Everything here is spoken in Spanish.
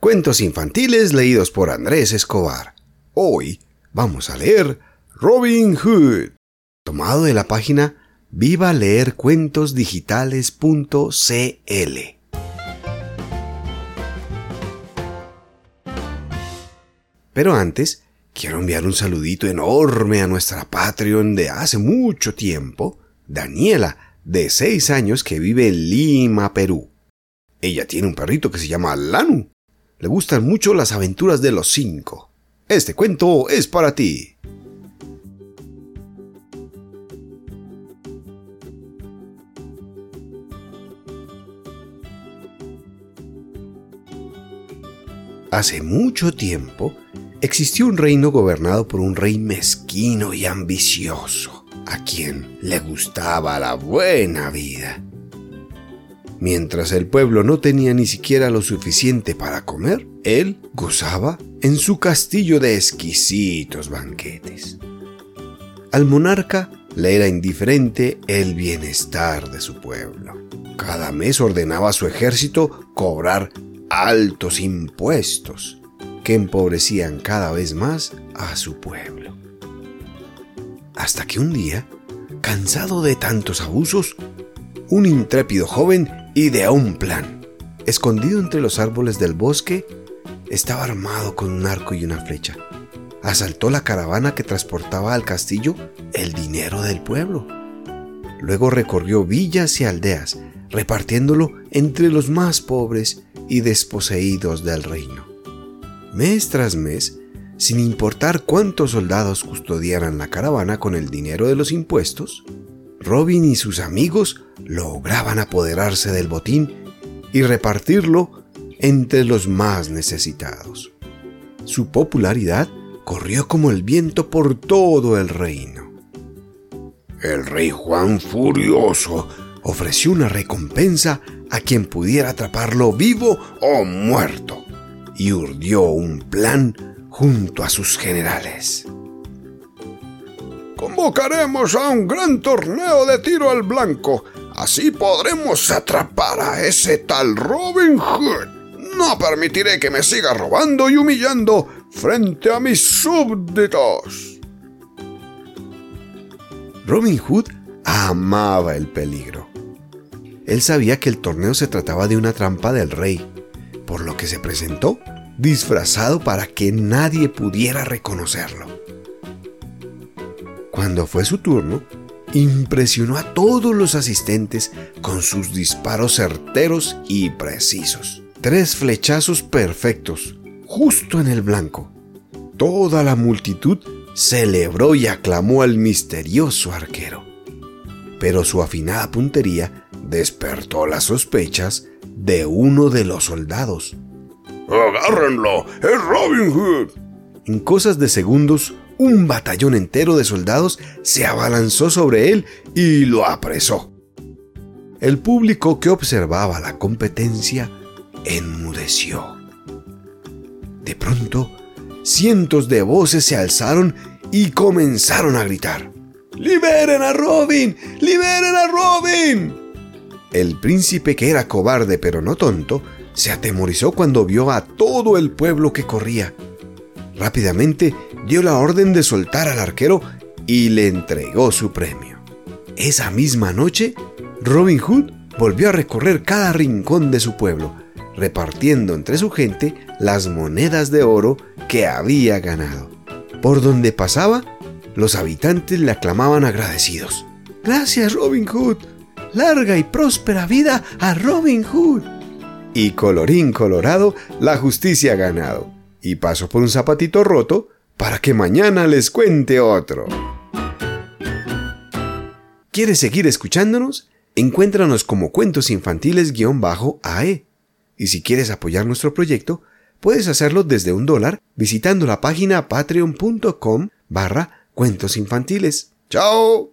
Cuentos infantiles leídos por Andrés Escobar. Hoy vamos a leer Robin Hood, tomado de la página viva leer digitales.cl. Pero antes, quiero enviar un saludito enorme a nuestra Patreon de hace mucho tiempo, Daniela, de 6 años que vive en Lima, Perú. Ella tiene un perrito que se llama Lanu le gustan mucho las aventuras de los cinco. Este cuento es para ti. Hace mucho tiempo existió un reino gobernado por un rey mezquino y ambicioso, a quien le gustaba la buena vida. Mientras el pueblo no tenía ni siquiera lo suficiente para comer, él gozaba en su castillo de exquisitos banquetes. Al monarca le era indiferente el bienestar de su pueblo. Cada mes ordenaba a su ejército cobrar altos impuestos que empobrecían cada vez más a su pueblo. Hasta que un día, cansado de tantos abusos, un intrépido joven ideó un plan. Escondido entre los árboles del bosque, estaba armado con un arco y una flecha. Asaltó la caravana que transportaba al castillo el dinero del pueblo. Luego recorrió villas y aldeas, repartiéndolo entre los más pobres y desposeídos del reino. Mes tras mes, sin importar cuántos soldados custodiaran la caravana con el dinero de los impuestos, Robin y sus amigos lograban apoderarse del botín y repartirlo entre los más necesitados. Su popularidad corrió como el viento por todo el reino. El rey Juan Furioso ofreció una recompensa a quien pudiera atraparlo vivo o muerto y urdió un plan junto a sus generales. Convocaremos a un gran torneo de tiro al blanco. Así podremos atrapar a ese tal Robin Hood. No permitiré que me siga robando y humillando frente a mis súbditos. Robin Hood amaba el peligro. Él sabía que el torneo se trataba de una trampa del rey, por lo que se presentó disfrazado para que nadie pudiera reconocerlo. Cuando fue su turno, impresionó a todos los asistentes con sus disparos certeros y precisos. Tres flechazos perfectos, justo en el blanco. Toda la multitud celebró y aclamó al misterioso arquero. Pero su afinada puntería despertó las sospechas de uno de los soldados. ¡Agárrenlo! ¡Es Robin Hood! En cosas de segundos, un batallón entero de soldados se abalanzó sobre él y lo apresó. El público que observaba la competencia enmudeció. De pronto, cientos de voces se alzaron y comenzaron a gritar. ¡Liberen a Robin! ¡Liberen a Robin! El príncipe, que era cobarde pero no tonto, se atemorizó cuando vio a todo el pueblo que corría. Rápidamente dio la orden de soltar al arquero y le entregó su premio. Esa misma noche, Robin Hood volvió a recorrer cada rincón de su pueblo, repartiendo entre su gente las monedas de oro que había ganado. Por donde pasaba, los habitantes le aclamaban agradecidos. Gracias, Robin Hood. Larga y próspera vida a Robin Hood. Y colorín colorado, la justicia ha ganado y paso por un zapatito roto para que mañana les cuente otro. ¿Quieres seguir escuchándonos? Encuéntranos como Cuentos Infantiles-AE. Y si quieres apoyar nuestro proyecto, puedes hacerlo desde un dólar visitando la página patreon.com barra cuentos infantiles. ¡Chao!